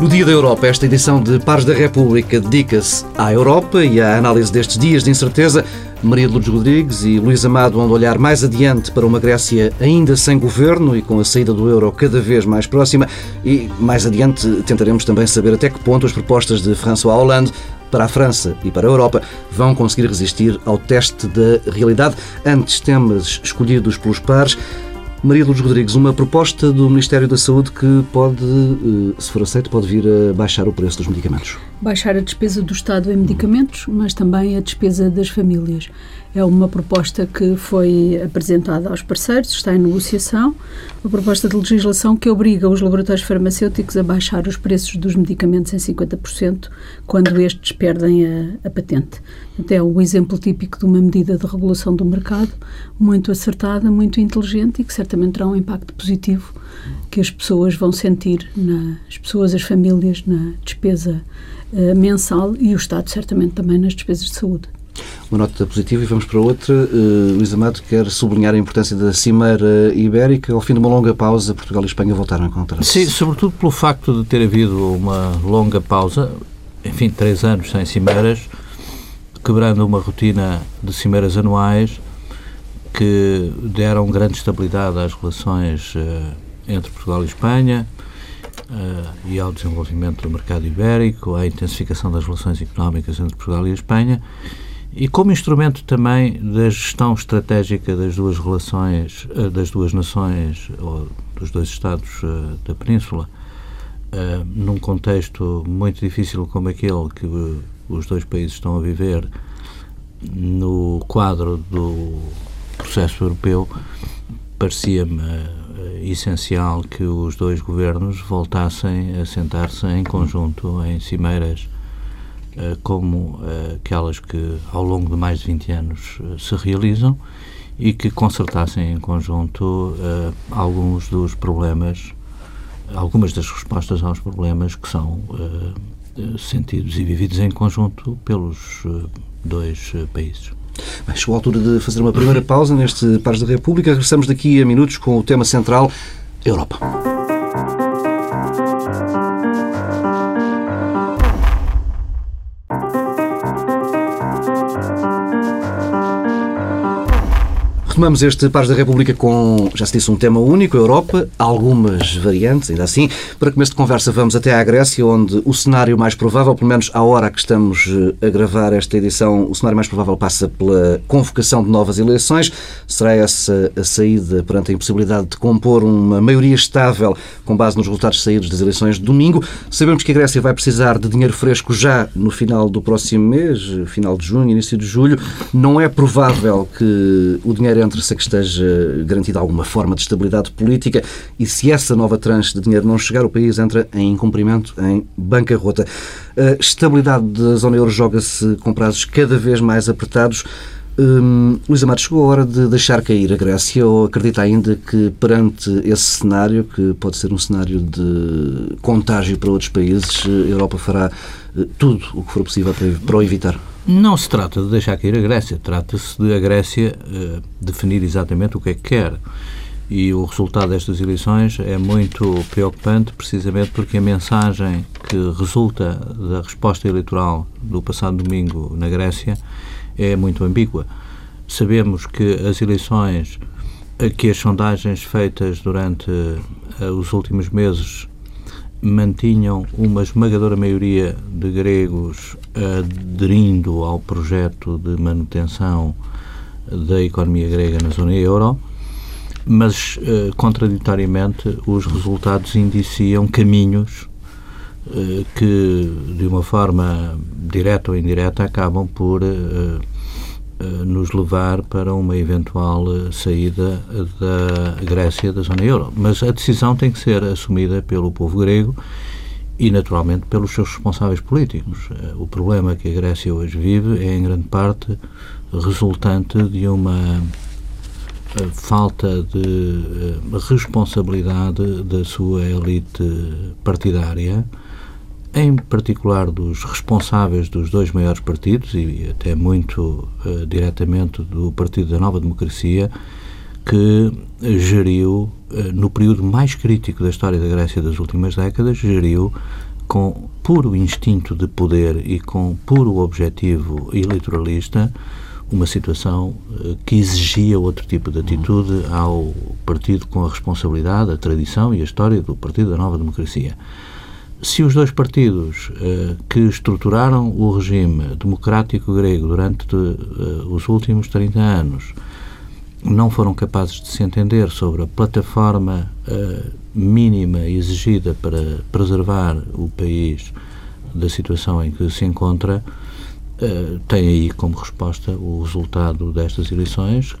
No Dia da Europa, esta edição de Pares da República dedica-se à Europa e à análise destes dias de incerteza. Maria de Lourdes Rodrigues e Luís Amado vão olhar mais adiante para uma Grécia ainda sem governo e com a saída do euro cada vez mais próxima. E mais adiante tentaremos também saber até que ponto as propostas de François Hollande para a França e para a Europa vão conseguir resistir ao teste da realidade. Antes, temas escolhidos pelos pares. Maria Lourdes Rodrigues, uma proposta do Ministério da Saúde que pode, eh, se for aceito, pode vir a baixar o preço dos medicamentos. Baixar a despesa do Estado em medicamentos, mas também a despesa das famílias. É uma proposta que foi apresentada aos parceiros, está em negociação, uma proposta de legislação que obriga os laboratórios farmacêuticos a baixar os preços dos medicamentos em 50% quando estes perdem a, a patente. Até é um exemplo típico de uma medida de regulação do mercado muito acertada, muito inteligente e que certamente terá um impacto positivo que as pessoas vão sentir, na, as pessoas, as famílias, na despesa uh, mensal e o Estado certamente também nas despesas de saúde uma nota positiva e vamos para outra. Uh, Luís Amado quer sublinhar a importância da Cimeira Ibérica. Ao fim de uma longa pausa, Portugal e Espanha voltaram a encontrar-se. Sim, sobretudo pelo facto de ter havido uma longa pausa, enfim, três anos sem cimeiras, quebrando uma rotina de cimeiras anuais que deram grande estabilidade às relações uh, entre Portugal e Espanha, uh, e ao desenvolvimento do mercado ibérico, à intensificação das relações económicas entre Portugal e Espanha e como instrumento também da gestão estratégica das duas relações, uh, das duas nações ou dos dois Estados da Península, num contexto muito difícil como aquele que os dois países estão a viver no quadro do processo europeu, parecia-me essencial que os dois governos voltassem a sentar-se em conjunto em cimeiras uh, como uh, aquelas que ao longo de mais de 20 anos se realizam e que consertassem em conjunto alguns dos problemas, algumas das respostas aos problemas que são sentidos e vividos em conjunto pelos dois países. Bem, chegou a altura de fazer uma primeira pausa neste Pares da República. Regressamos daqui a minutos com o tema central Europa. Retomamos este Pares da República com, já se disse, um tema único, Europa, algumas variantes, ainda assim. Para começo de conversa, vamos até à Grécia, onde o cenário mais provável, pelo menos à hora que estamos eh, a gravar esta edição, o cenário mais provável passa pela convocação de novas eleições. Será essa a saída perante a impossibilidade de compor uma maioria estável com base nos resultados saídos das eleições de domingo. Sabemos que a Grécia vai precisar de dinheiro fresco já no final do próximo mês, final de junho, início de julho. Não é provável que o dinheiro entre-se a que esteja garantida alguma forma de estabilidade política e se essa nova tranche de dinheiro não chegar, o país entra em incumprimento, em bancarrota. A estabilidade da zona euro joga-se com prazos cada vez mais apertados. Hum, Luís Amado, chegou a hora de deixar cair a Grécia ou acredita ainda que perante esse cenário, que pode ser um cenário de contágio para outros países, a Europa fará eh, tudo o que for possível para o evitar? Não se trata de deixar cair a Grécia, trata-se de a Grécia uh, definir exatamente o que é que quer. E o resultado destas eleições é muito preocupante, precisamente porque a mensagem que resulta da resposta eleitoral do passado domingo na Grécia é muito ambígua. Sabemos que as eleições, que as sondagens feitas durante uh, os últimos meses mantinham uma esmagadora maioria de gregos aderindo ao projeto de manutenção da economia grega na zona euro, mas, eh, contraditoriamente, os resultados indiciam caminhos eh, que, de uma forma direta ou indireta, acabam por eh, nos levar para uma eventual saída da Grécia da zona euro. Mas a decisão tem que ser assumida pelo povo grego e, naturalmente, pelos seus responsáveis políticos. O problema que a Grécia hoje vive é, em grande parte, resultante de uma eh, falta de eh, responsabilidade da sua elite partidária em particular dos responsáveis dos dois maiores partidos e até muito uh, diretamente do Partido da Nova Democracia, que geriu, uh, no período mais crítico da história da Grécia das últimas décadas, geriu com puro instinto de poder e com puro objetivo eleitoralista, uma situação eh, que exigia outro tipo de atitude ao partido com a responsabilidade, a tradição e a história do Partido da Nova Democracia. Se os dois partidos eh, que estruturaram o regime democrático grego durante eh, os últimos 30 anos não foram capazes de se entender sobre a plataforma mínima exigida para preservar o país da situação em que se encontra, uh, tem aí como resposta o resultado destas eleições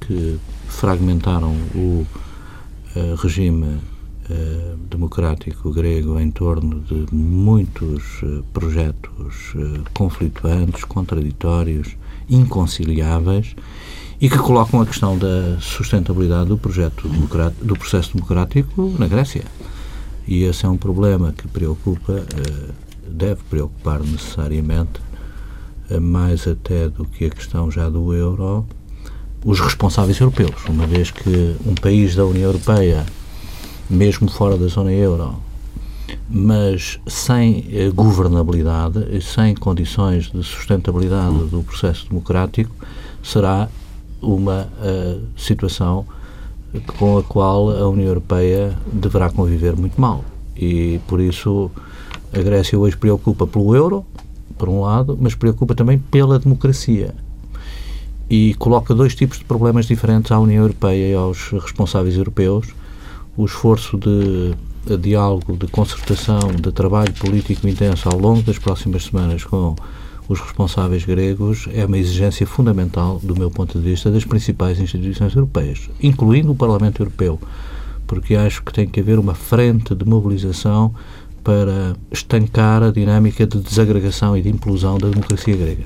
que fragmentaram o uh, regime uh, democrático grego em torno de muitos projetos conflituantes, contraditórios, inconciliáveis e que colocam a questão da sustentabilidade do projeto do processo democrático na Grécia. E esse é um problema que preocupa, deve preocupar necessariamente mais até do que a questão já do euro, os responsáveis europeus, uma vez que um país da União Europeia, mesmo fora da zona euro, mas sem eh, governabilidade, sem condições de sustentabilidade do processo democrático, será uma uh, situação com a qual a União Europeia deverá conviver muito mal. E por isso a Grécia hoje preocupa pelo euro, por um lado, mas preocupa também pela democracia. E coloca dois tipos de problemas diferentes à União Europeia e aos responsáveis europeus. O esforço de, diálogo, de concertação, de trabalho político intenso ao longo das próximas semanas com os responsáveis gregos é uma exigência fundamental, do meu ponto de vista, das principais instituições europeias, incluindo o Parlamento Europeu, porque acho que tem que haver uma frente de mobilização para estancar a dinâmica de desagregação e de implosão da democracia grega.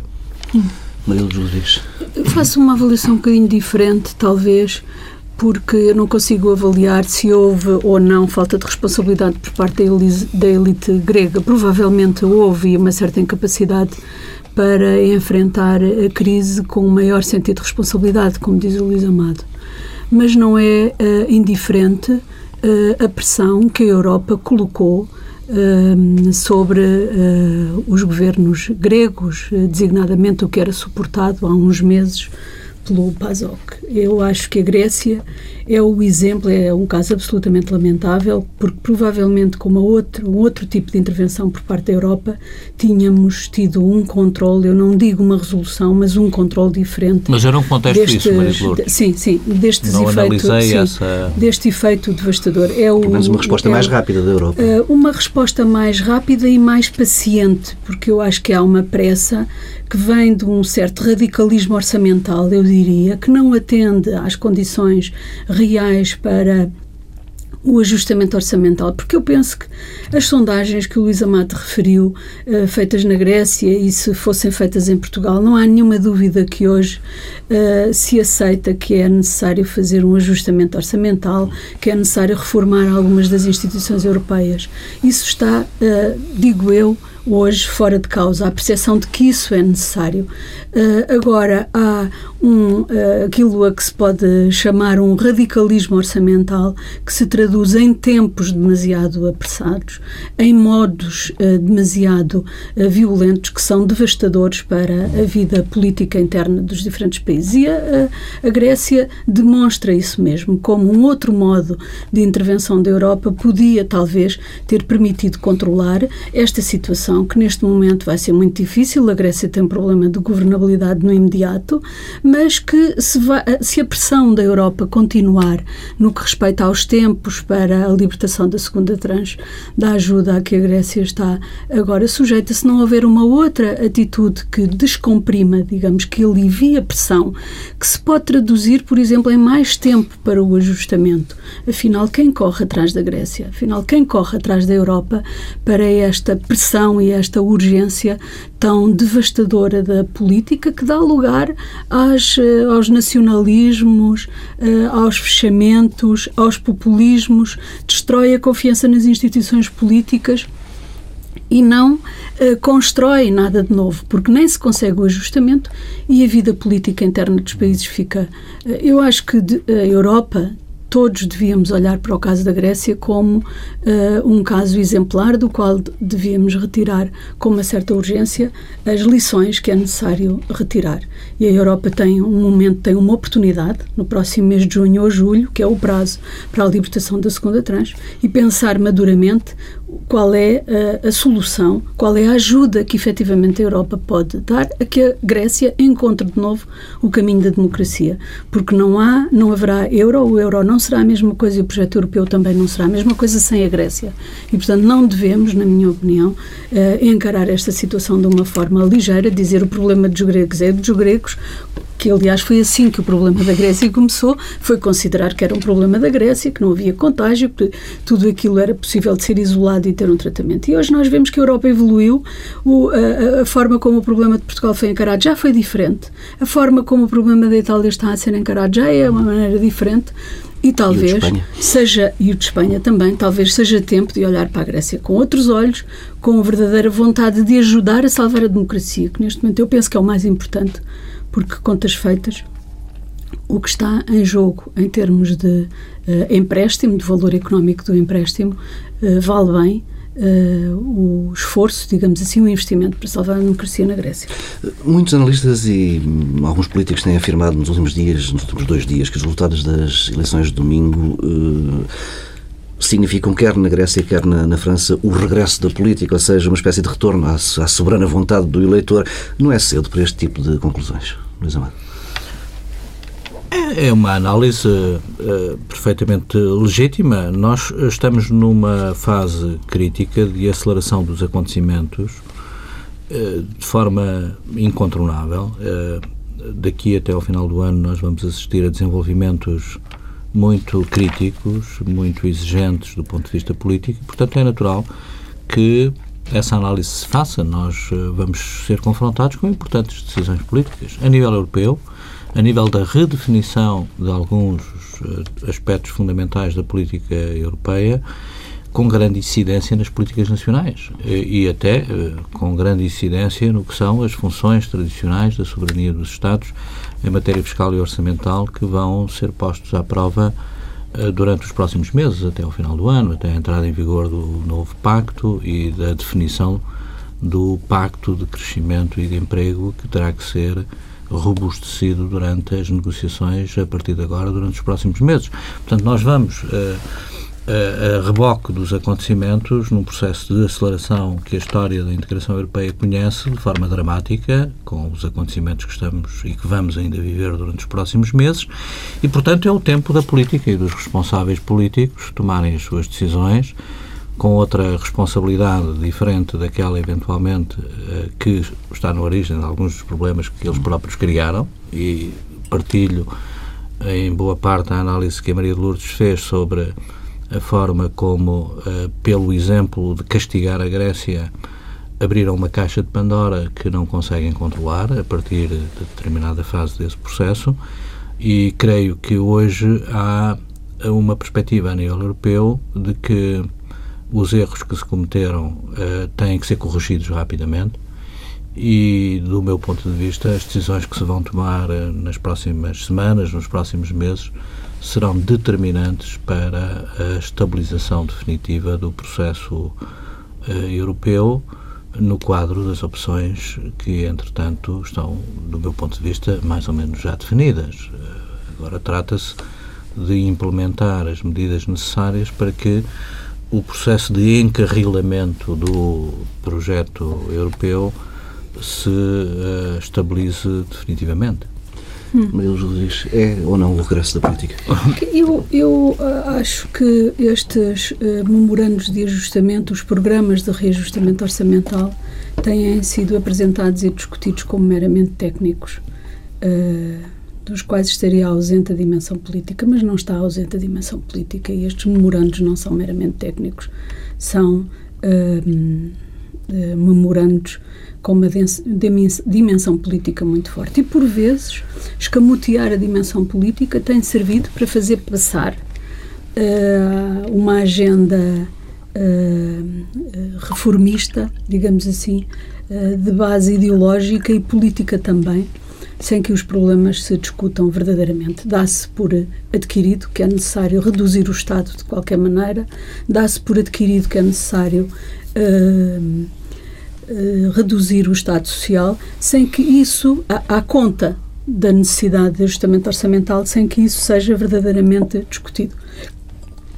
Hum. Maria Luís. Faço uma avaliação um bocadinho diferente, talvez, porque eu não consigo avaliar se houve ou não falta de responsabilidade por parte da elite grega. Provavelmente houve uma certa incapacidade para enfrentar a crise com o maior sentido de responsabilidade, como diz o Luís Amado. Mas não é uh, indiferente uh, a pressão que a Europa colocou uh, sobre os governos gregos, designadamente o que era suportado há uns meses pelo PASOK. Eu acho que a Grécia é o exemplo, é um caso absolutamente lamentável, porque provavelmente com uma outra, um outro tipo de intervenção por parte da Europa tínhamos tido um controle, eu não digo uma resolução, mas um controle diferente. Mas era um contexto destes, isso, Maria Lourdes. Sim, sim, destes não efeitos, sim, essa... deste efeito devastador. É o, Pelo menos uma resposta é, mais rápida da Europa. Uh, uma resposta mais rápida e mais paciente, porque eu acho que há uma pressa que vem de um certo radicalismo orçamental, eu diria, que não atende às condições reais para o ajustamento orçamental, porque eu penso que as sondagens que o Luís Amate referiu, uh, feitas na Grécia e se fossem feitas em Portugal, não há nenhuma dúvida que hoje uh, se aceita que é necessário fazer um ajustamento orçamental, que é necessário reformar algumas das instituições europeias. Isso está, uh, digo eu, hoje fora de causa, a percepção de que isso é necessário. Uh, agora, há um, uh, aquilo a que se pode chamar um radicalismo orçamental que se traduz em tempos demasiado apressados, em modos uh, demasiado violentos que são devastadores para a vida política interna dos diferentes países. E a, a Grécia demonstra isso mesmo, como um outro modo de intervenção da Europa podia, talvez, ter permitido controlar esta situação que neste momento vai ser muito difícil. A Grécia tem um problema de governabilidade no imediato, mas que se, vai, se a pressão da Europa continuar no que respeita aos tempos para a libertação da segunda tranche da ajuda a que a Grécia está agora sujeita, se não houver uma outra atitude que descomprima, digamos, que alivie a pressão, que se pode traduzir, por exemplo, em mais tempo para o ajustamento. Afinal, quem corre atrás da Grécia? Afinal, quem corre atrás da Europa para esta pressão e esta urgência tão devastadora da política que dá lugar às, eh, aos nacionalismos, eh, aos fechamentos, aos populismos, destrói a confiança nas instituições políticas e não uh, constrói nada de novo, porque nem se consegue o ajustamento e a vida política interna dos países fica. Eu acho que a Europa todos devíamos olhar para o caso da Grécia como uh, um caso exemplar do qual devíamos retirar com uma certa urgência as lições que é necessário retirar. E a Europa tem um momento, tem uma oportunidade no próximo mês de junho ou julho, que é o prazo para a libertação da segunda tranche, e pensar maduramente qual é a, a, solução, qual é a ajuda que efetivamente a Europa pode dar a que a Grécia encontre de novo o caminho da democracia. Porque não há, não haverá euro, o euro não será a mesma coisa e o projeto europeu também não será a mesma coisa sem a Grécia. E, portanto, não devemos, na minha opinião, eh, encarar esta situação de uma forma ligeira, dizer o problema dos gregos é dos gregos, que aliás foi assim que o problema da Grécia começou, foi considerar que era um problema da Grécia, que não havia contágio, que tudo aquilo era possível de ser isolado e ter um tratamento. E hoje nós vemos que a Europa evoluiu, o, a, a, forma como o problema de Portugal foi encarado já foi diferente, a forma como o problema da Itália está a ser encarado já é uma maneira diferente. E talvez e seja, e o de Espanha também, talvez seja tempo de olhar para a Grécia com outros olhos, com verdadeira vontade de ajudar a salvar a democracia, que neste momento eu penso que é o mais importante porque, contas feitas, o que está em jogo em termos de uh, empréstimo, de valor económico do empréstimo, uh, vale bem uh, o esforço, digamos assim, o investimento para salvar a democracia na Grécia. Muitos analistas e alguns políticos têm afirmado nos últimos dias, nos últimos dois dias, que os resultados das eleições de domingo significam, quer na Grécia, quer na, na, França, o regresso da política, ou seja, uma espécie de retorno à, à soberana vontade do eleitor. Não é cedo para este tipo de conclusões? Luís Amado? É, é uma análise uh, perfeitamente legítima. Nós estamos numa fase crítica de aceleração dos acontecimentos uh, de forma incontornável. Uh, daqui até ao final do ano nós vamos assistir a desenvolvimentos muito críticos, muito exigentes do ponto de vista político portanto, é natural que essa análise se faça, nós eh, vamos ser confrontados com importantes decisões políticas a nível europeu, a nível da redefinição de alguns eh, aspectos fundamentais da política europeia, com grande incidência nas políticas nacionais e até eh, com grande incidência no que são as funções tradicionais da soberania dos Estados em matéria fiscal e orçamental que vão ser postos à prova eh, durante os próximos meses, até ao final do ano, até a entrada em vigor do novo pacto e da definição do pacto de crescimento e de emprego que terá que ser robustecido durante as negociações a partir de agora, durante os próximos meses. Portanto, nós vamos. Uh, a, reboque dos acontecimentos, num processo de aceleração que a história da integração europeia conhece de forma dramática, com os acontecimentos que estamos e que vamos ainda viver durante os próximos meses, e, portanto, é o tempo da política e dos responsáveis políticos tomarem as suas decisões com outra responsabilidade diferente daquela, eventualmente, eh, que está na origem de alguns dos problemas que eles próprios criaram, e partilho em boa parte a análise que a Maria de Lourdes fez sobre a forma como, uh, pelo exemplo de castigar a Grécia, abriram uma caixa de Pandora que não conseguem controlar a partir de determinada fase desse processo e creio que hoje há uma perspectiva a nível europeu de que os erros que se cometeram uh, têm que ser corrigidos rapidamente e, do meu ponto de vista, as decisões que se vão tomar uh, nas próximas semanas, nos próximos meses, serão determinantes para a estabilização definitiva do processo uh, europeu no quadro das opções que, entretanto, estão, do meu ponto de vista, mais ou menos já definidas. Uh, agora trata-se de implementar as medidas necessárias para que o processo de encarrilamento do projeto europeu se uh, estabilize definitivamente. Maria Rodrigues, é ou não o regresso da política? Eu, eu uh, acho que estes uh, memorandos de ajustamento, os programas de reajustamento orçamental, têm sido apresentados e discutidos como meramente técnicos, uh, dos quais estaria ausente a dimensão política, mas não está ausente a dimensão política e estes memorandos não são meramente técnicos, são uh, memorandos com uma dimensão política muito forte. E, por vezes, escamotear a dimensão política tem servido para fazer passar uh, uma agenda uh, reformista, digamos assim, uh, de base ideológica e política também, sem que os problemas se discutam verdadeiramente. Dá-se por adquirido que é necessário reduzir o Estado de qualquer maneira, dá-se por adquirido que é necessário uh, uh, reduzir o Estado Social, sem que isso, à conta da necessidade de ajustamento orçamental, sem que isso seja verdadeiramente discutido.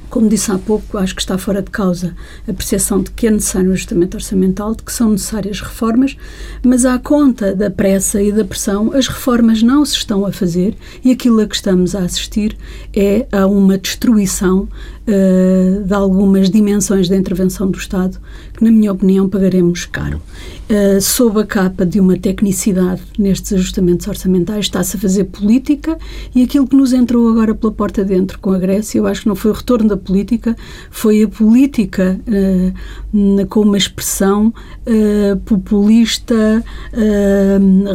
Como disse há pouco, acho que está fora de causa a percepção de que é necessário um ajustamento orçamental, de que são necessárias reformas, mas à conta da pressa e da pressão, as reformas não se estão a fazer e aquilo a que estamos a assistir é a uma destruição uh, de algumas dimensões da intervenção do Estado que, na minha opinião, pagaremos caro. Uh, sob a capa de uma tecnicidade nestes ajustamentos orçamentais, está-se a fazer política e aquilo que nos entrou agora pela porta dentro com a Grécia, eu acho que não foi o retorno da política, foi a política uh, com uma expressão uh, populista,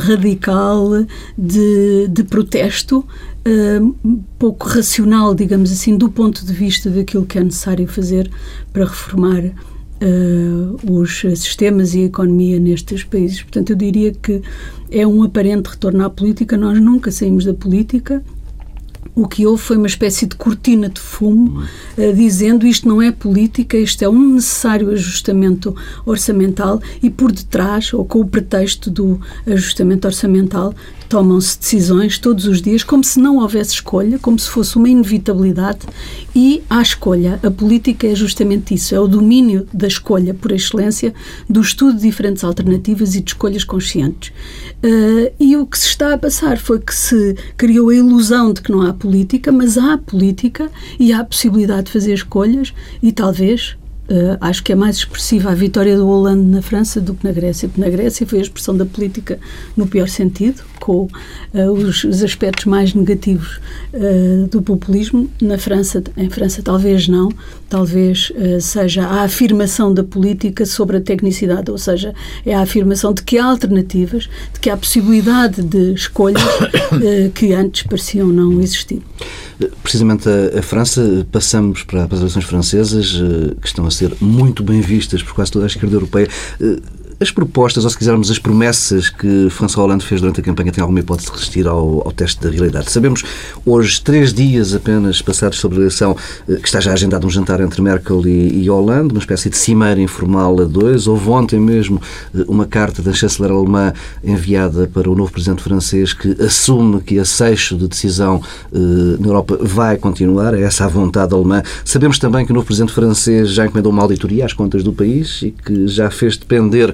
radical, de, de protesto, pouco racional, digamos assim, do ponto de vista daquilo que é necessário fazer para reformar uh, os sistemas e a economia nestes países. Portanto, eu diria que é um aparente retorno à política. Nós nunca saímos da política, o que houve foi uma espécie de cortina de fumo, uh, dizendo isto não é política, isto é um necessário ajustamento orçamental e por detrás, ou com o pretexto do ajustamento orçamental, tomam-se decisões todos os dias como se não houvesse escolha, como se fosse uma inevitabilidade e há escolha. A política é justamente isso, é o domínio da escolha por excelência, do estudo de diferentes alternativas e de escolhas conscientes. Uh, e o que se está a passar foi que se criou a ilusão de que não há política, mas há política e há a possibilidade de fazer escolhas e talvez Uh, acho que é mais expressiva a vitória do Hollande na França do que na Grécia. Porque na Grécia foi a expressão da política no pior sentido, com uh, os, os, aspectos mais negativos do populismo. Na França, em França, talvez não. Talvez seja a afirmação da política sobre a tecnicidade, ou seja, é a afirmação de que há alternativas, de que há possibilidade de escolhas que antes pareciam não existir. Precisamente a, a França, passamos para, para as eleições francesas, que estão a ser muito bem vistas por quase toda a esquerda europeia. As propostas, ou se quisermos, as promessas que François Hollande fez durante a campanha têm alguma hipótese de resistir ao, ao teste da realidade? Sabemos, hoje, três dias apenas passados sobre a eleição, eh, que está já agendado um jantar entre Merkel e, e Hollande, uma espécie de cimeira informal a dois. Houve ontem mesmo eh, uma carta da chanceler alemã enviada para o novo presidente francês que assume que a seixo de decisão eh, na Europa vai continuar, é essa a vontade alemã. Sabemos também que o novo presidente francês já encomendou uma auditoria às contas do país e que já fez depender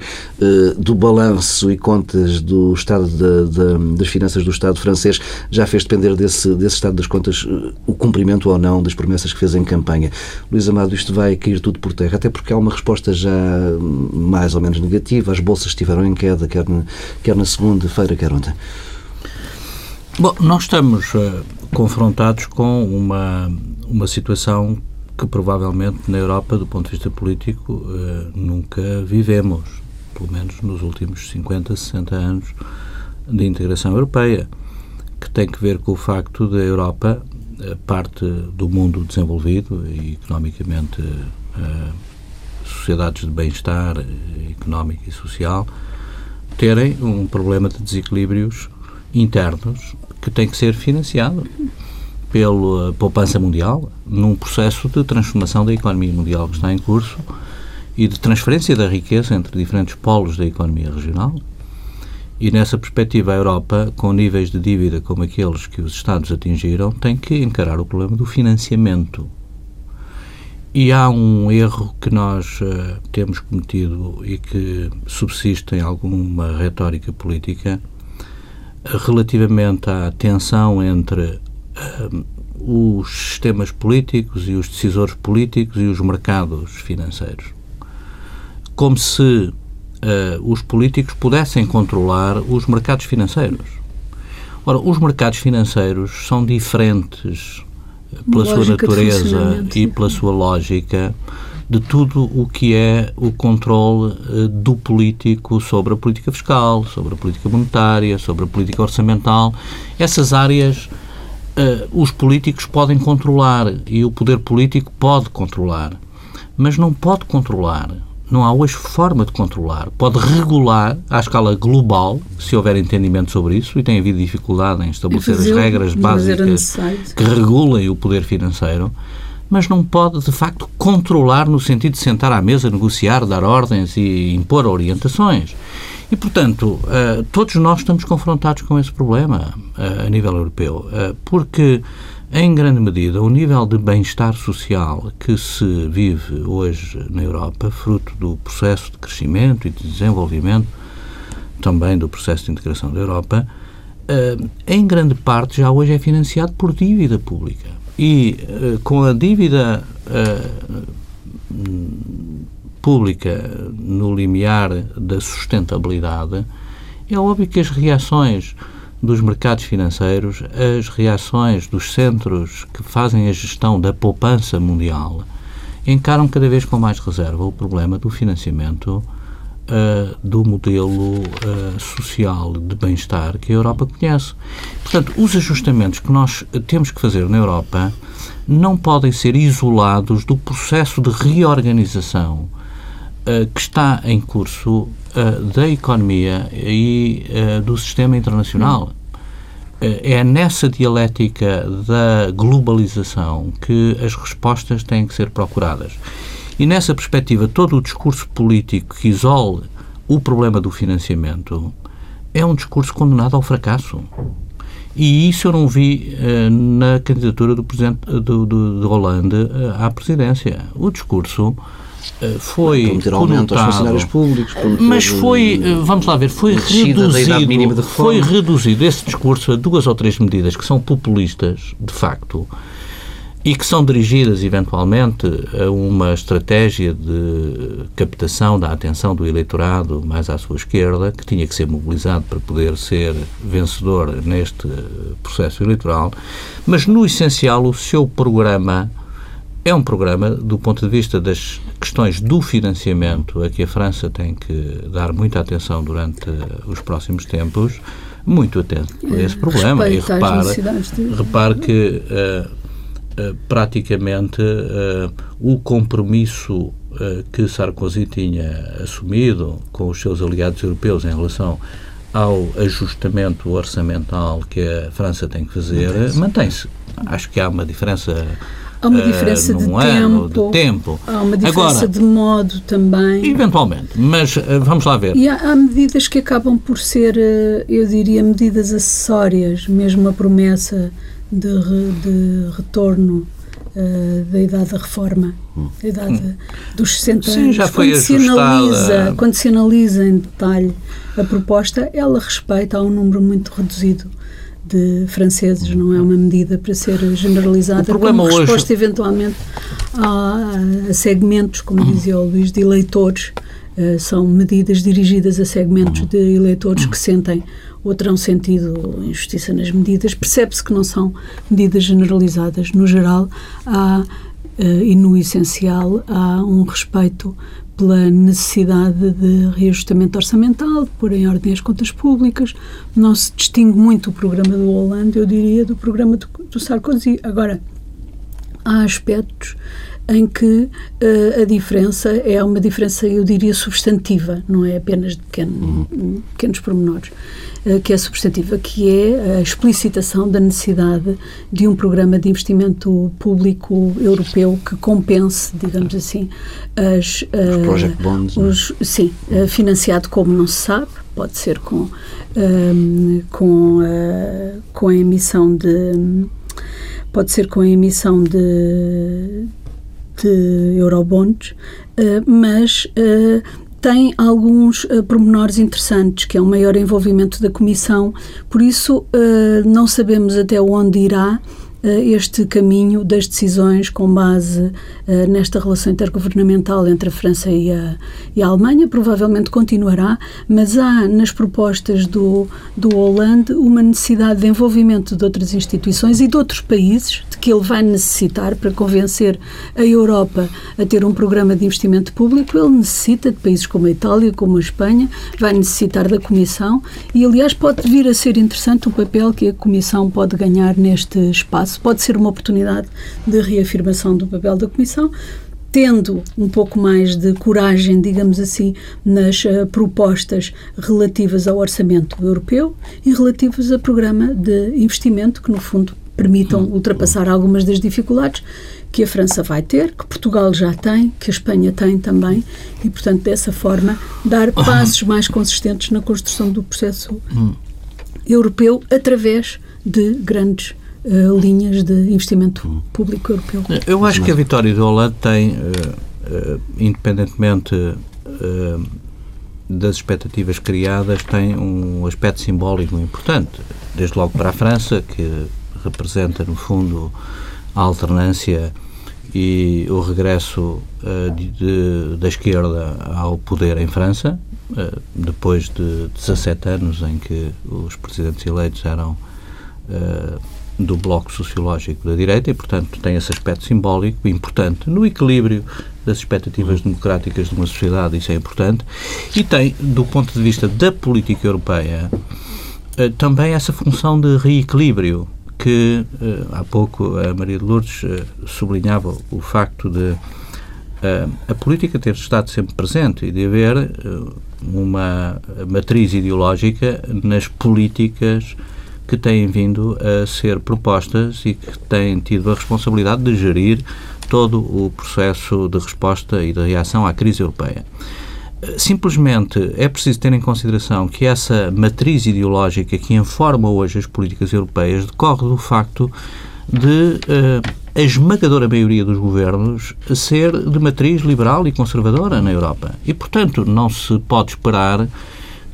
do balanço e contas do estado de, de, das finanças do Estado francês já fez depender desse, desse estado das contas eh, o cumprimento ou não das promessas que fez em campanha. Luís Amado, isto vai cair tudo por terra, até porque há uma resposta já mais ou menos negativa. As bolsas estiveram em queda, quer na, quer na segunda-feira, quer ontem. Bom, nós estamos uh, confrontados com uma, uma situação que provavelmente na Europa, do ponto de vista político, uh, nunca vivemos pelo menos nos últimos 50, 60 anos de integração europeia, que tem que ver com o facto da Europa, parte do mundo desenvolvido e economicamente eh, sociedades de bem-estar económico e social, terem um problema de desequilíbrios internos que tem que ser financiado pela poupança mundial num processo de transformação da economia mundial que está em curso e de transferência da riqueza entre diferentes polos da economia regional. E nessa perspectiva, a Europa, com níveis de dívida como aqueles que os Estados atingiram, tem que encarar o problema do financiamento. E há um erro que nós uh, temos cometido e que subsiste em alguma retórica política uh, relativamente à tensão entre uh, os sistemas políticos e os decisores políticos e os mercados financeiros como se uh, os políticos pudessem controlar os mercados financeiros. Ora, os mercados financeiros são diferentes eh, pela sua natureza e pela sua lógica de tudo o que é o controle uh, do político sobre a política fiscal, sobre a política monetária, sobre a política orçamental. Essas áreas uh, os políticos podem controlar e o poder político pode controlar, mas não pode controlar não há hoje forma de controlar. Pode regular à escala global, se houver entendimento sobre isso, e tem havido dificuldade em estabelecer as regras básicas que regulem o poder financeiro, mas não pode, de facto, controlar no sentido de sentar à mesa, negociar, dar ordens e impor orientações. E, portanto, uh, todos nós estamos confrontados com esse problema uh, a nível europeu, uh, porque, em grande medida, o nível de bem-estar social que se vive hoje na Europa, fruto do processo de crescimento e de desenvolvimento, também do processo de integração da Europa, em grande parte já hoje é financiado por dívida pública. E com a dívida pública no limiar da sustentabilidade, é óbvio que as reações dos mercados financeiros, as reações dos centros que fazem a gestão da poupança mundial, encaram cada vez com mais reserva o problema do financiamento uh, do modelo uh, social de bem-estar que a Europa conhece. Portanto, os ajustamentos que nós temos que fazer na Europa não podem ser isolados do processo de reorganização eh, que está em curso uh, da economia e uh, do sistema internacional. é nessa dialética da globalização que as respostas têm que ser procuradas. E nessa perspectiva, todo o discurso político que isole o problema do financiamento é um discurso condenado ao fracasso. E isso eu não vi na candidatura do presidente do, do, de Hollande à presidência. O discurso eh, foi prometer aumento aos funcionários públicos, mas foi, eh, vamos lá ver, foi reduzido, foi reduzido esse discurso a duas ou três medidas que são populistas, de facto, e que são dirigidas eventualmente a uma estratégia de captação da atenção do eleitorado mais à sua esquerda, que tinha que ser mobilizado para poder ser vencedor neste processo eleitoral, mas no essencial o seu programa é um programa, do ponto de vista das questões do financiamento, a que a França tem que dar muita atenção durante os próximos tempos, muito atento a esse problema. E repare, repare que uh, uh, praticamente uh, o compromisso que Sarkozy tinha assumido com os seus aliados europeus em relação ao ajustamento orçamental que a França tem que fazer, mantém-se. Mantém Acho que há uma diferença Há uma diferença uh, de, tempo, de, tempo, Há uma diferença Agora, de modo também. Eventualmente, mas uh, vamos lá ver. E há, há, medidas que acabam por ser, uh, eu diria, medidas acessórias, mesmo a promessa de, re, de retorno da idade da reforma, da idade hum. dos 60 Sim, Já foi quando, se analisa, quando se analisa em detalhe a proposta, ela respeita a um número muito reduzido de franceses, não é uma medida para ser generalizada como hoje... resposta eventualmente a, a, segmentos, como dizia o Luís, de eleitores. Uh, são medidas dirigidas a segmentos de eleitores que sentem ou terão sentido injustiça nas medidas. Percebe-se que não são medidas generalizadas. No geral, há, uh, e no essencial, há um respeito pela necessidade de reajustamento orçamental, de pôr em ordem as contas públicas. Não se distingue muito o programa do Hollande, eu diria, do programa do, do Sarkozy. Agora, há aspectos em que uh, a diferença é uma diferença, eu diria, substantiva, não é apenas de pequeno, uhum. pequenos pormenores. Eh, que é substantiva, que é a explicitação da necessidade de um programa de investimento público europeu que compense, digamos assim, as, os uh, project bonds, é? os, sim, uh, financiado como não se sabe, pode ser com, um, com, uh, com a emissão de pode ser com a emissão de, de eurobonds, mas tem alguns uh, pormenores interessantes, que é um maior envolvimento da Comissão, por isso uh, não sabemos até onde irá eh, este caminho das decisões com base uh, nesta relação intergovernamental entre a França e a, e a, Alemanha. Provavelmente continuará, mas há nas propostas do, do Hollande uma necessidade de envolvimento de outras instituições e de outros países, que ele vai necessitar para convencer a Europa a ter um programa de investimento público. Ele necessita de países como a Itália, como a Espanha, vai necessitar da Comissão e, aliás, pode vir a ser interessante o papel que a Comissão pode ganhar neste espaço pode ser uma oportunidade de reafirmação do papel da Comissão. tendo um pouco mais de coragem, digamos assim, nas uh, propostas relativas ao orçamento europeu e relativas a programa de investimento que, no fundo, permitam hum. ultrapassar algumas das dificuldades que a França vai ter, que Portugal já tem, que a Espanha tem também, e, portanto, dessa forma, dar passos mais consistentes na construção do processo hum. europeu através de grandes uh, linhas de investimento hum. público europeu. Eu acho que a vitória do Hollande tem, uh, uh, independentemente das expectativas criadas, tem um aspecto simbólico importante. Desde logo para a França, que representa, no fundo, a alternância e o regresso uh, de, de, da esquerda ao poder em França, uh, depois de 17 anos em que os presidentes eleitos eram uh, do bloco sociológico da direita e, portanto, tem esse aspecto simbólico importante no equilíbrio das expectativas democráticas de uma sociedade, isso é importante, e tem, do ponto de vista da política europeia, também essa função de reequilíbrio que uh, há pouco a Maria de Lourdes uh, sublinhava o facto de uh, a política ter estado sempre presente e de haver uma matriz ideológica nas políticas que têm vindo a ser propostas e que têm tido a responsabilidade de gerir todo o processo de resposta e de reação à crise europeia. Simplesmente é preciso ter em consideração que essa matriz ideológica que informa hoje as políticas europeias decorre do facto de uh, a esmagadora maioria dos governos ser de matriz liberal e conservadora na Europa. E, portanto, não se pode esperar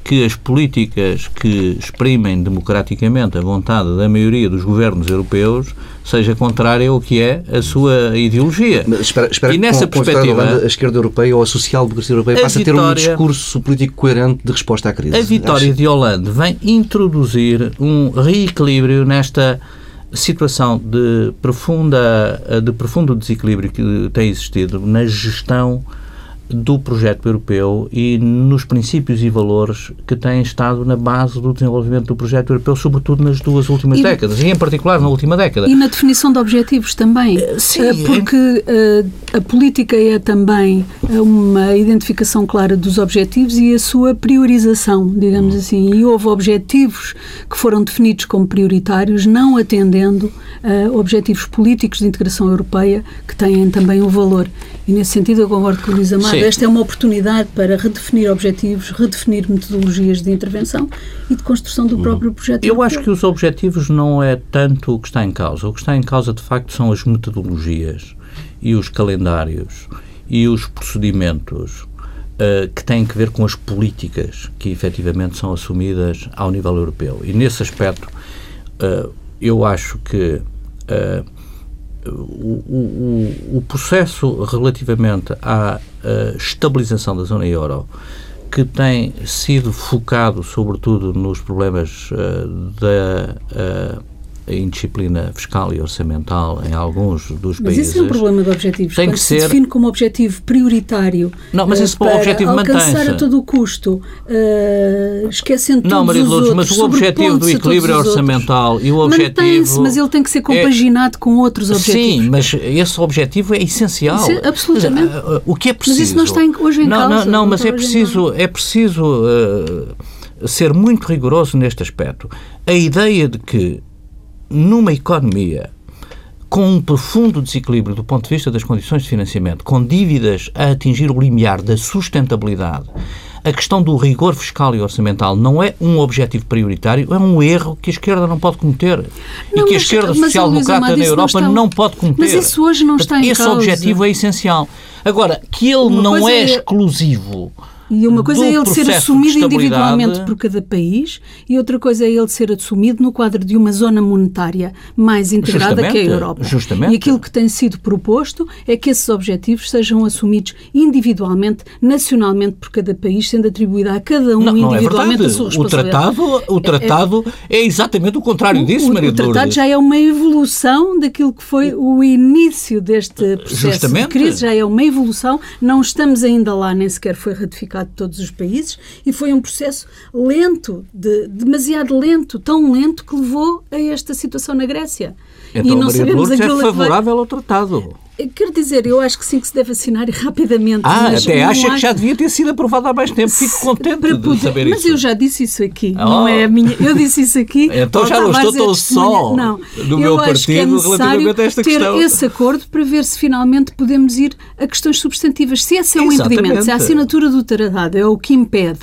que as políticas que exprimem democraticamente a vontade da maioria dos governos europeus seja contrária ao que é a sua ideologia. Mas espera, espera e nessa com, perspectiva, com a, a esquerda europeia ou a social-democracia europeia passa a ter um discurso político coerente de resposta à crise. A vitória Acho... de Hollande vem introduzir um reequilíbrio nesta situação de, profunda, de profundo desequilíbrio que tem existido na gestão do projeto europeu e nos princípios e valores que têm estado na base do desenvolvimento do projeto europeu, sobretudo nas duas últimas e, décadas, e em particular na última década. E na definição de objetivos também, eh, Sim, eh, porque é... a política é também uma identificação clara dos objetivos e a sua priorização, digamos hum. assim, e houve objetivos que foram definidos como prioritários, não atendendo a objetivos políticos de integração europeia que têm também um valor. E nesse sentido eu concordo com o Luís Amado, Sim. esta é uma oportunidade para redefinir objetivos, redefinir metodologias de intervenção e de construção do próprio uhum. projeto. Eu acho que os objetivos não é tanto o que está em causa. O que está em causa, de facto, são as metodologias e os calendários e os procedimentos uh, que têm que ver com as políticas que efetivamente são assumidas ao nível europeu. E nesse aspecto, uh, eu acho que uh, o, o, processo relativamente à uh, estabilização da zona euro, que tem sido focado sobretudo nos problemas uh, da a indisciplina fiscal e orçamental em alguns dos mas países. Mas esse é um problema de objetivos. Tem Quando que se ser... define como objetivo prioritário não, mas esse para objetivo alcançar a todo o custo, uh, esquecendo não, todos Maria os outros, mas o objetivo do equilíbrio orçamental e o objetivo... Mantém-se, mas ele tem que ser é- compaginado é... com outros objetivos. Sim, mas esse objetivo é essencial. É, absolutamente. Mas, uh, o que é preciso... Mas isso não está hoje em não, causa. Não, não, mas é preciso, é preciso uh, ser muito rigoroso neste aspecto. A ideia de que numa economia com um profundo desequilíbrio do ponto de vista das condições de financiamento, com dívidas a atingir o limiar da sustentabilidade, a questão do rigor fiscal e orçamental não é um objetivo prioritário, é um erro que a esquerda não pode cometer. Não, e que a esquerda social-democrata na Europa não, está... não, pode cometer. Mas isso hoje não está em Esse causa. objetivo é essencial. Agora, que ele Uma não é, é exclusivo e uma coisa é ele ser assumido individualmente por cada país e outra coisa é ele ser assumido no quadro de uma zona monetária mais integrada justamente, que a Europa. Justamente. E aquilo que tem sido proposto é que esses objetivos sejam assumidos individualmente, nacionalmente por cada país, sendo atribuída a cada um não, individualmente não é a sua responsabilidade. O tratado, o tratado é, é, é exatamente o contrário disso, Maria O tratado já é uma evolução daquilo que foi o início deste processo justamente. de crise, já é uma evolução, não estamos ainda lá, nem sequer foi ratificado de todos os países e foi um processo lento, de, demasiado lento, tão lento que levou a esta situação na Grécia. Então, e não Maria sabemos Lourdes é favorável vai... ao tratado. Quero dizer, eu acho que sim que se deve assinar rapidamente. Ah, até acha que já devia ter sido aprovado há mais tempo. Fico contente poder, de saber mas isso. Mas eu já disse isso aqui, oh. não é a minha... Eu disse isso aqui... então já não estou tão só não, do meu é partido é relativamente a esta ter questão. esse acordo para ver se finalmente podemos ir a questões substantivas. Se esse é um Exatamente. impedimento, se a assinatura do tratado é o que impede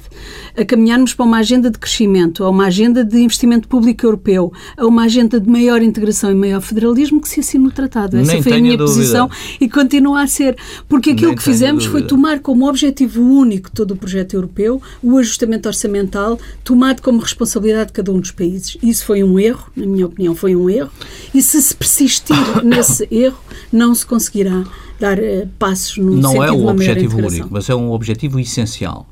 a caminharmos para uma agenda de crescimento, a uma agenda de investimento público europeu, a uma agenda de maior integração e maior federalismo, que se assine o tratado. Essa Nem foi a minha dúvida. posição e continua a ser. Porque aquilo Nem que fizemos foi tomar como objetivo único todo o projeto europeu o ajustamento orçamental, tomado como responsabilidade de cada um dos países. Isso foi um erro, na minha opinião, foi um erro. E se se persistir nesse erro, não se conseguirá dar uh, passos no Não é maior objetivo único, mas é um objetivo essencial.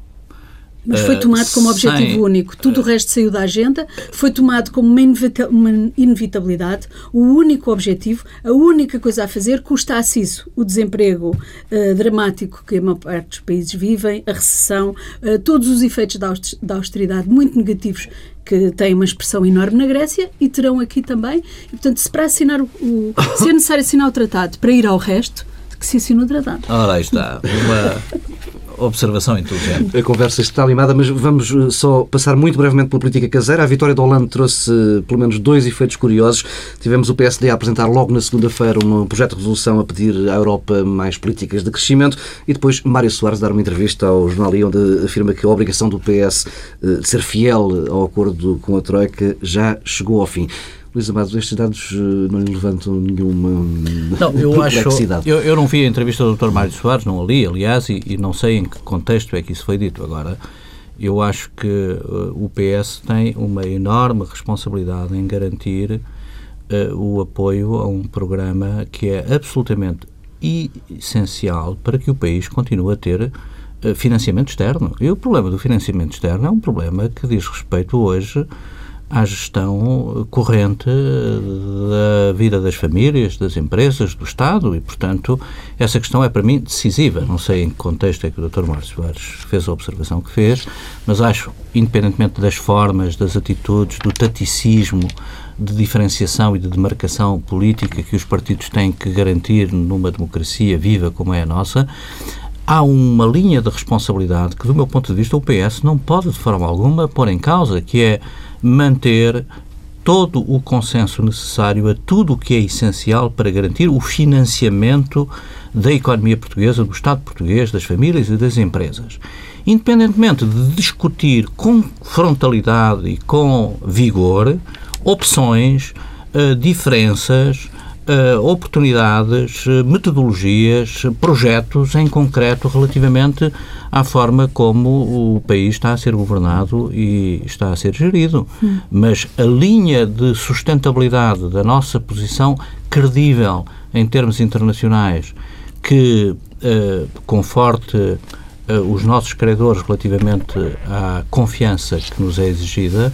Mas foi Uh, tomado como objetivo sem- único. Tudo o resto saiu da agenda, foi tomado como uma, inevita- uma inevitabilidade. O único objetivo, a única coisa a fazer, custa a CISO. O desemprego eh, dramático que a maior parte dos países vivem, a recessão, eh, todos os efeitos da austeridade muito negativos que têm uma expressão enorme na Grécia e terão aqui também. E, portanto, se para assinar o, o- se é necessário assinar o tratado para ir ao resto, que se assine o tratado. Ora, aí está. Uma observação inteligente. A conversa está animada, mas vamos eh, só passar muito brevemente pela política caseira. A vitória de Hollande trouxe eh, pelo menos dois efeitos curiosos. Tivemos o PSD a apresentar logo na segunda-feira um projeto de resolução a pedir à Europa mais políticas de crescimento e depois Mário Soares dar uma entrevista ao jornal I onde afirma que a obrigação do PS eh, de ser fiel ao acordo com a Troika já chegou ao fim. Luís Amado, estes dados eh, não lhe levantam nenhuma Não, eu acho. perplexidade. Eu, eu não vi a entrevista do Dr. Mário Soares, não a li, aliás, e, e não sei em que contexto é que isso foi dito. Agora, eu acho que uh, o PS tem uma enorme responsabilidade em garantir uh, o apoio a um programa que é absolutamente essencial para que o país continue a ter uh, financiamento externo. E o problema do financiamento externo é um problema que diz respeito hoje à gestão corrente da vida das famílias, das empresas, do Estado e, portanto, essa questão é para mim decisiva. Não sei em que contexto é que o Dr. Mário Soares fez a observação que fez, mas acho, independentemente das formas, das atitudes, do taticismo, de diferenciação e de demarcação política que os partidos têm que garantir numa democracia viva como é a nossa, há uma linha de responsabilidade que, do meu ponto de vista, o PS não pode de forma alguma pôr em causa, que é manter todo o consenso necessário a tudo o que é essencial para garantir o financiamento da economia portuguesa, do Estado português, das famílias e das empresas. Independentemente de discutir com frontalidade e com vigor opções, uh, diferenças, uh, oportunidades, uh, metodologias, projetos em concreto relativamente à forma como o país está a ser governado e está a ser gerido. Hum. Mas a linha de sustentabilidade da nossa posição credível em termos internacionais, que uh, conforte uh, os nossos credores relativamente à confiança que nos é exigida,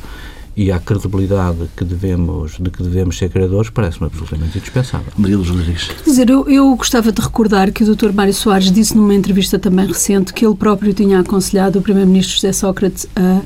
e à credibilidade que devemos, de que devemos ser credores, parece-me absolutamente indispensável. Maria Luz Rodrigues. Quer dizer, eu, eu gostava de recordar que o Dr. Mário Soares disse numa entrevista também recente que ele próprio tinha aconselhado o Primeiro-Ministro José Sócrates a,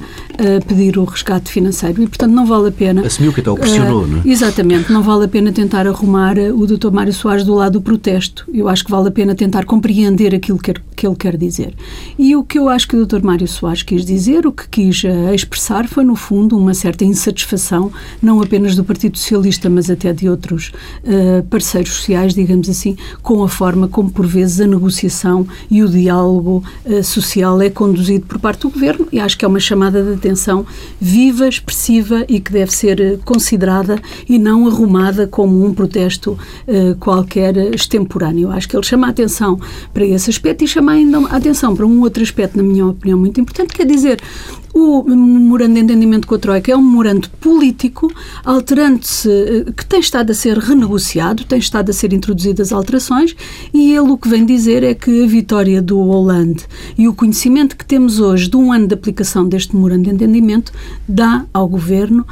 a, pedir o resgate financeiro e, portanto, não vale a pena... Assumiu que então o pressionou, uh, não é? Exatamente, não vale a pena tentar arrumar o Dr. Mário Soares do lado do protesto. Eu acho que vale a pena tentar compreender aquilo que, que ele quer dizer. E o que eu acho que o Dr. Mário Soares quis dizer, o que quis uh, expressar foi, no fundo, uma certa insatisfação, não apenas do Partido Socialista, mas até de outros uh, parceiros sociais, digamos assim, com a forma como, por vezes, a negociação e o diálogo uh, social é conduzido por parte do Governo e acho que é uma chamada de atenção viva, expressiva e que deve ser uh, considerada e não arrumada como um protesto qualquer extemporâneo. Acho que ele chama a atenção para esse aspecto e chama ainda a atenção para um outro aspecto, na minha opinião, muito importante, quer dizer, o memorando de entendimento com a Troika é um memorando político, alterando-se, que tem estado a ser renegociado, tem estado a ser introduzidas alterações, e ele o que vem dizer é que a vitória do Hollande e o conhecimento que temos hoje de um ano de aplicação deste memorando de entendimento dá ao Governo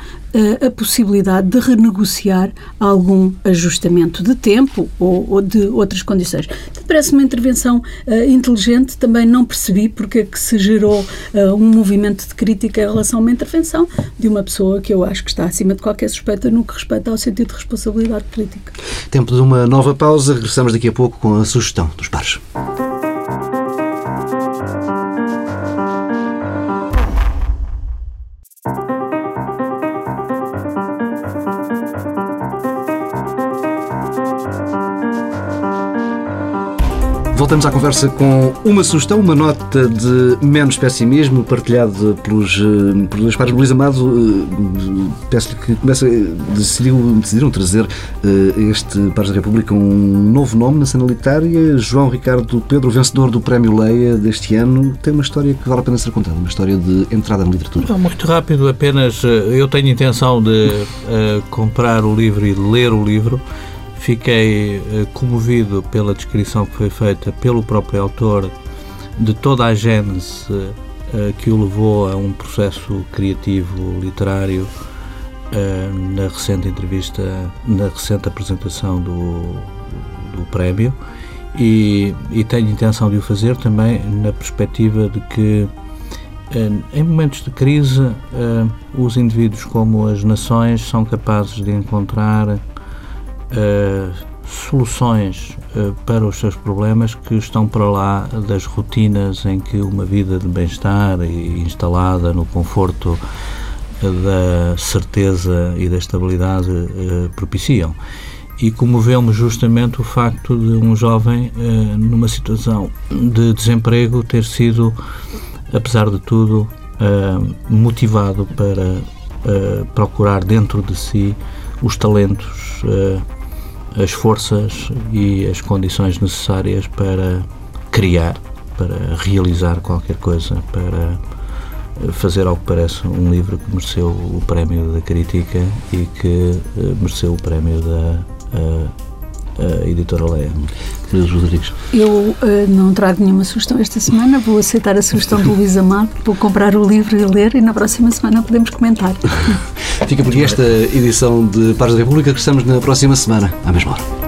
a possibilidade de renegociar algum ajustamento de tempo ou, ou de outras condições. Parece uma intervenção uh, inteligente, também não percebi porque é que se gerou uh, um movimento de crítica em relação a uma intervenção de uma pessoa que eu acho que está acima de qualquer suspeita no que respeita ao sentido de responsabilidade política. Tempo de uma nova pausa, regressamos daqui a pouco com a sugestão dos pares. Voltamos à conversa com uma sugestão, uma nota de menos pessimismo partilhada pelos, eh, pelos dois pares. Luís Amado, eh, peço-lhe que comece, decidiu, decidiram trazer eh, este Pares da República um novo nome na cena literária. João Ricardo Pedro, vencedor do Prémio Leia deste ano, tem uma história que vale a pena ser contada, uma história de entrada na literatura. Muito rápido, apenas eu tenho intenção de uh, comprar o livro e ler o livro. Fiquei uh, comovido pela descrição que foi feita pelo próprio autor de toda a gênese uh, que o levou a um processo criativo literário na recente entrevista, na recente apresentação do, do prémio. E, e tenho intenção de o fazer também na perspectiva de que em momentos de crise, os indivíduos como as nações são capazes de encontrar soluções uh, para os seus problemas que estão para lá das rotinas em que uma vida de bem-estar e instalada no conforto uh, da certeza e da estabilidade propiciam. E comoveu-me justamente o facto de um jovem, numa situação de desemprego, ter sido, apesar de tudo, motivado para procurar dentro de si os talentos as forças e as condições necessárias para criar, para realizar qualquer coisa, para fazer ao que parece um livro que mereceu o prémio da crítica e que eh, mereceu o prémio da a editora Leia. Rodrigues. Eu uh, não trago nenhuma sugestão esta semana, vou aceitar a sugestão do Luís Amado, vou comprar o livro e ler e na próxima semana podemos comentar. Fica por aqui esta edição de Pares da República, que estamos na próxima semana, à mesma hora.